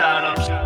sign ups.